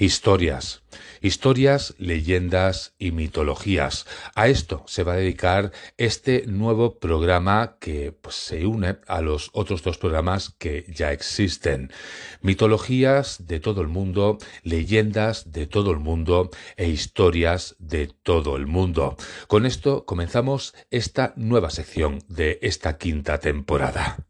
Historias. Historias, leyendas y mitologías. A esto se va a dedicar este nuevo programa que pues, se une a los otros dos programas que ya existen. Mitologías de todo el mundo, leyendas de todo el mundo e historias de todo el mundo. Con esto comenzamos esta nueva sección de esta quinta temporada.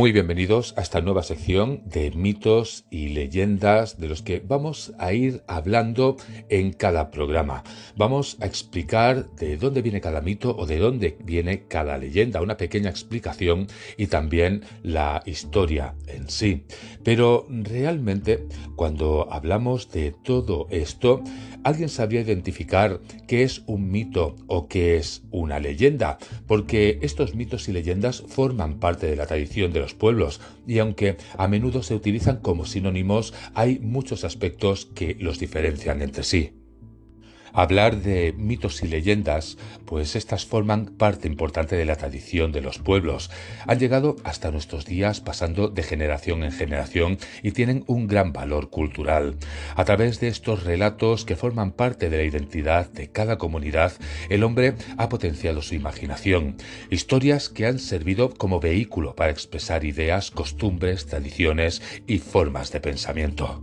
Muy bienvenidos a esta nueva sección de mitos y leyendas de los que vamos a ir hablando en cada programa. Vamos a explicar de dónde viene cada mito o de dónde viene cada leyenda, una pequeña explicación y también la historia en sí. Pero realmente cuando hablamos de todo esto, ¿alguien sabría identificar qué es un mito o qué es una leyenda? Porque estos mitos y leyendas forman parte de la tradición de los pueblos y aunque a menudo se utilizan como sinónimos, hay muchos aspectos que los diferencian entre sí. Hablar de mitos y leyendas, pues estas forman parte importante de la tradición de los pueblos. Han llegado hasta nuestros días pasando de generación en generación y tienen un gran valor cultural. A través de estos relatos que forman parte de la identidad de cada comunidad, el hombre ha potenciado su imaginación. Historias que han servido como vehículo para expresar ideas, costumbres, tradiciones y formas de pensamiento.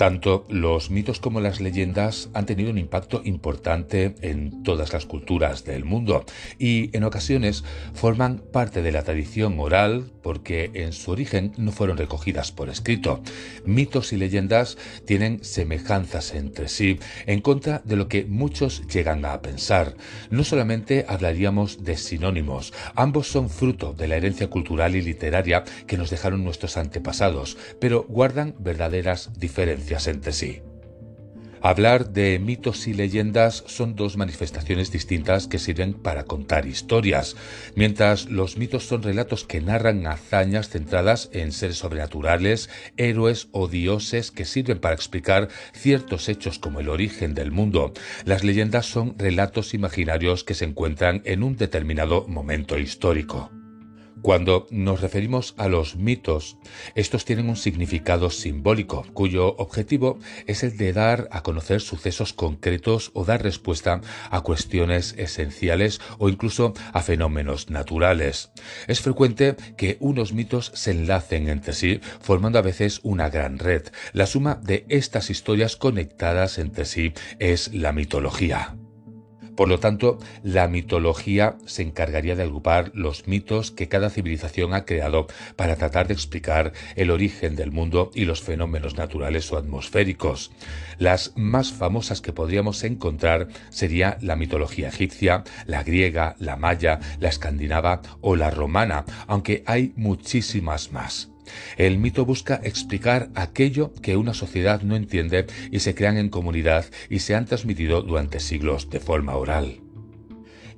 Tanto los mitos como las leyendas han tenido un impacto importante en todas las culturas del mundo y en ocasiones forman parte de la tradición oral porque en su origen no fueron recogidas por escrito. Mitos y leyendas tienen semejanzas entre sí en contra de lo que muchos llegan a pensar. No solamente hablaríamos de sinónimos, ambos son fruto de la herencia cultural y literaria que nos dejaron nuestros antepasados, pero guardan verdaderas diferencias entre sí. Hablar de mitos y leyendas son dos manifestaciones distintas que sirven para contar historias, mientras los mitos son relatos que narran hazañas centradas en seres sobrenaturales, héroes o dioses que sirven para explicar ciertos hechos como el origen del mundo. Las leyendas son relatos imaginarios que se encuentran en un determinado momento histórico. Cuando nos referimos a los mitos, estos tienen un significado simbólico, cuyo objetivo es el de dar a conocer sucesos concretos o dar respuesta a cuestiones esenciales o incluso a fenómenos naturales. Es frecuente que unos mitos se enlacen entre sí, formando a veces una gran red. La suma de estas historias conectadas entre sí es la mitología. Por lo tanto, la mitología se encargaría de agrupar los mitos que cada civilización ha creado para tratar de explicar el origen del mundo y los fenómenos naturales o atmosféricos. Las más famosas que podríamos encontrar sería la mitología egipcia, la griega, la maya, la escandinava o la romana, aunque hay muchísimas más. El mito busca explicar aquello que una sociedad no entiende y se crean en comunidad y se han transmitido durante siglos de forma oral.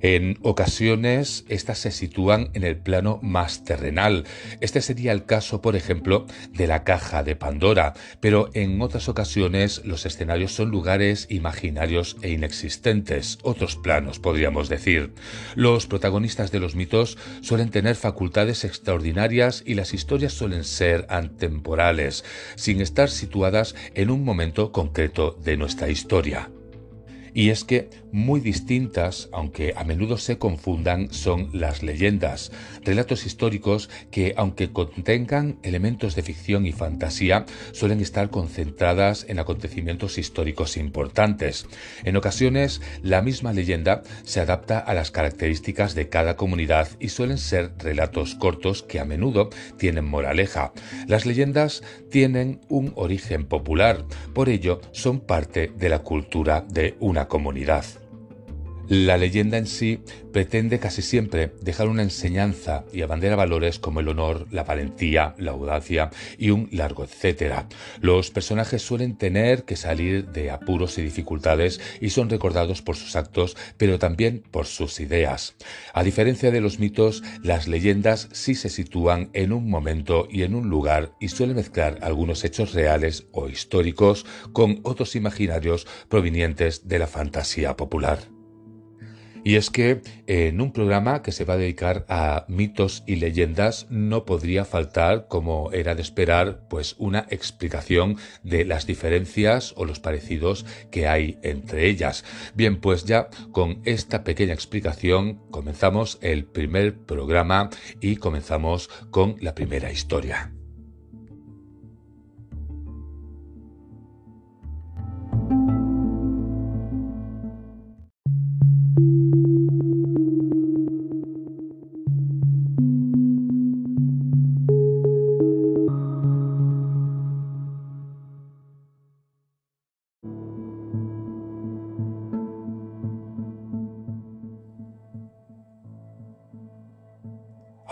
En ocasiones, estas se sitúan en el plano más terrenal. Este sería el caso, por ejemplo, de la caja de Pandora, pero en otras ocasiones los escenarios son lugares imaginarios e inexistentes, otros planos, podríamos decir. Los protagonistas de los mitos suelen tener facultades extraordinarias y las historias suelen ser antemporales, sin estar situadas en un momento concreto de nuestra historia. Y es que muy distintas, aunque a menudo se confundan, son las leyendas, relatos históricos que, aunque contengan elementos de ficción y fantasía, suelen estar concentradas en acontecimientos históricos importantes. En ocasiones, la misma leyenda se adapta a las características de cada comunidad y suelen ser relatos cortos que a menudo tienen moraleja. Las leyendas tienen un origen popular, por ello son parte de la cultura de una comunidad. La leyenda en sí pretende casi siempre dejar una enseñanza y abandera valores como el honor, la valentía, la audacia y un largo etcétera. Los personajes suelen tener que salir de apuros y dificultades y son recordados por sus actos, pero también por sus ideas. A diferencia de los mitos, las leyendas sí se sitúan en un momento y en un lugar y suelen mezclar algunos hechos reales o históricos con otros imaginarios provenientes de la fantasía popular. Y es que en un programa que se va a dedicar a mitos y leyendas no podría faltar, como era de esperar, pues una explicación de las diferencias o los parecidos que hay entre ellas. Bien, pues ya con esta pequeña explicación comenzamos el primer programa y comenzamos con la primera historia.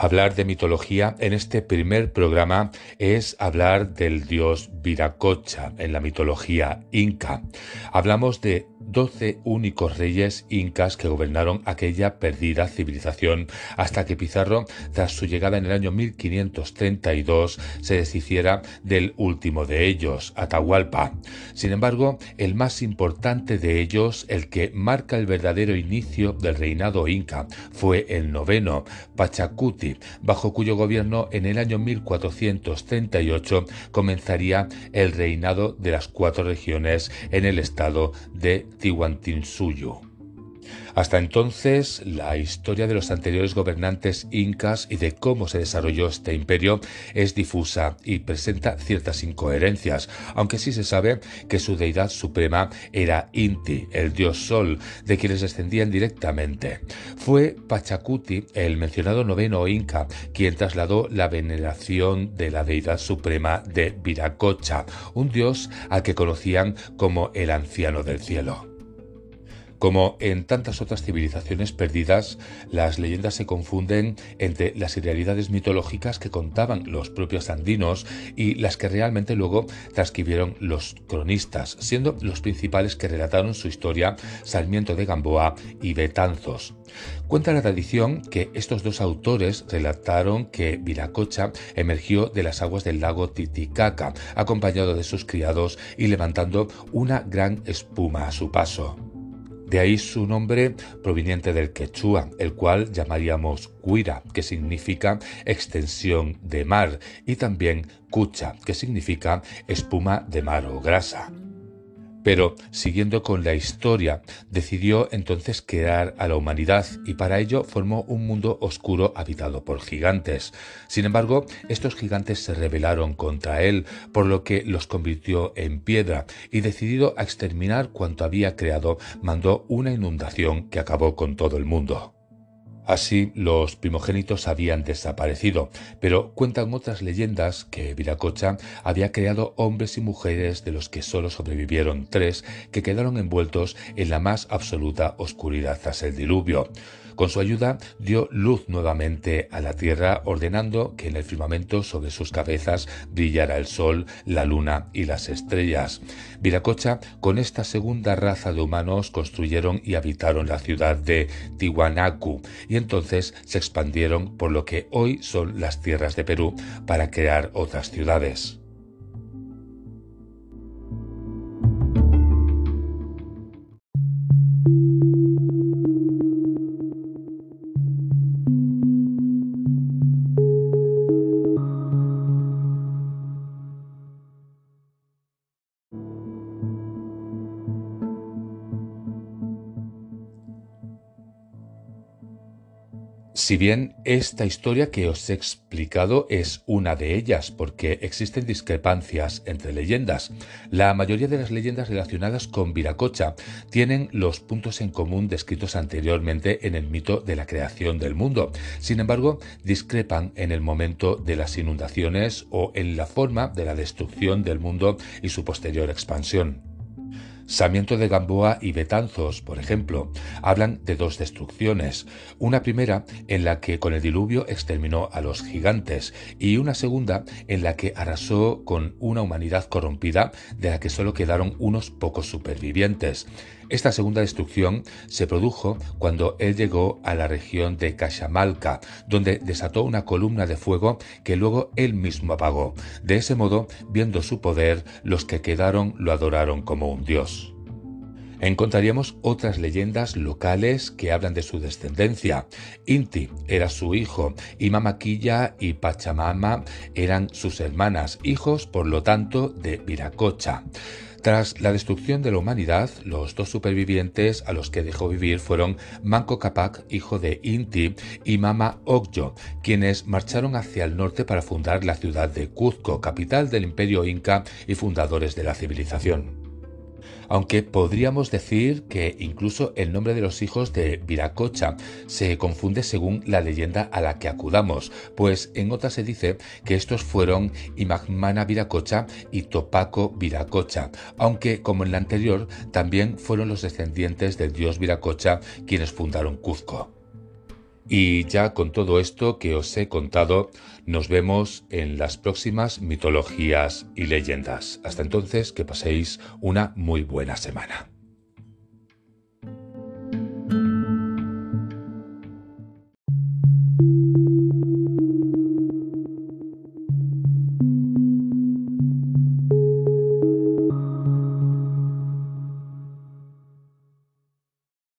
Hablar de mitología en este primer programa es hablar del dios Viracocha en la mitología inca. Hablamos de doce únicos reyes incas que gobernaron aquella perdida civilización hasta que Pizarro, tras su llegada en el año 1532, se deshiciera del último de ellos, Atahualpa. Sin embargo, el más importante de ellos, el que marca el verdadero inicio del reinado inca, fue el noveno, Pachacuti, bajo cuyo gobierno en el año 1438 comenzaría el reinado de las cuatro regiones en el estado de Tihuantinsuyo. Hasta entonces, la historia de los anteriores gobernantes incas y de cómo se desarrolló este imperio es difusa y presenta ciertas incoherencias, aunque sí se sabe que su deidad suprema era Inti, el dios sol, de quienes descendían directamente. Fue Pachacuti, el mencionado noveno inca, quien trasladó la veneración de la deidad suprema de Viracocha, un dios al que conocían como el anciano del cielo. Como en tantas otras civilizaciones perdidas, las leyendas se confunden entre las realidades mitológicas que contaban los propios andinos y las que realmente luego transcribieron los cronistas, siendo los principales que relataron su historia Sarmiento de Gamboa y Betanzos. Cuenta la tradición que estos dos autores relataron que Viracocha emergió de las aguas del lago Titicaca, acompañado de sus criados y levantando una gran espuma a su paso. De ahí su nombre proveniente del quechua, el cual llamaríamos cuira, que significa extensión de mar, y también cucha, que significa espuma de mar o grasa. Pero, siguiendo con la historia, decidió entonces crear a la humanidad y para ello formó un mundo oscuro habitado por gigantes. Sin embargo, estos gigantes se rebelaron contra él, por lo que los convirtió en piedra y decidido a exterminar cuanto había creado, mandó una inundación que acabó con todo el mundo. Así los primogénitos habían desaparecido, pero cuentan otras leyendas que Viracocha había creado hombres y mujeres de los que solo sobrevivieron tres que quedaron envueltos en la más absoluta oscuridad tras el diluvio. Con su ayuda dio luz nuevamente a la tierra, ordenando que en el firmamento sobre sus cabezas brillara el sol, la luna y las estrellas. Viracocha, con esta segunda raza de humanos, construyeron y habitaron la ciudad de Tiwanaku y entonces se expandieron por lo que hoy son las tierras de Perú para crear otras ciudades. Si bien esta historia que os he explicado es una de ellas, porque existen discrepancias entre leyendas, la mayoría de las leyendas relacionadas con Viracocha tienen los puntos en común descritos anteriormente en el mito de la creación del mundo. Sin embargo, discrepan en el momento de las inundaciones o en la forma de la destrucción del mundo y su posterior expansión. Sarmiento de Gamboa y Betanzos, por ejemplo, hablan de dos destrucciones. Una primera en la que con el diluvio exterminó a los gigantes y una segunda en la que arrasó con una humanidad corrompida de la que solo quedaron unos pocos supervivientes. Esta segunda destrucción se produjo cuando él llegó a la región de Cachamalca, donde desató una columna de fuego que luego él mismo apagó. De ese modo, viendo su poder, los que quedaron lo adoraron como un dios. Encontraríamos otras leyendas locales que hablan de su descendencia. Inti era su hijo y Mamaquilla y Pachamama eran sus hermanas, hijos por lo tanto de Viracocha. Tras la destrucción de la humanidad, los dos supervivientes a los que dejó vivir fueron Manco Capac, hijo de Inti, y Mama Ogyo, quienes marcharon hacia el norte para fundar la ciudad de Cuzco, capital del imperio inca y fundadores de la civilización aunque podríamos decir que incluso el nombre de los hijos de Viracocha se confunde según la leyenda a la que acudamos, pues en otra se dice que estos fueron Imagmana Viracocha y Topaco Viracocha, aunque como en la anterior también fueron los descendientes del dios Viracocha quienes fundaron Cuzco. Y ya con todo esto que os he contado, nos vemos en las próximas mitologías y leyendas. Hasta entonces, que paséis una muy buena semana.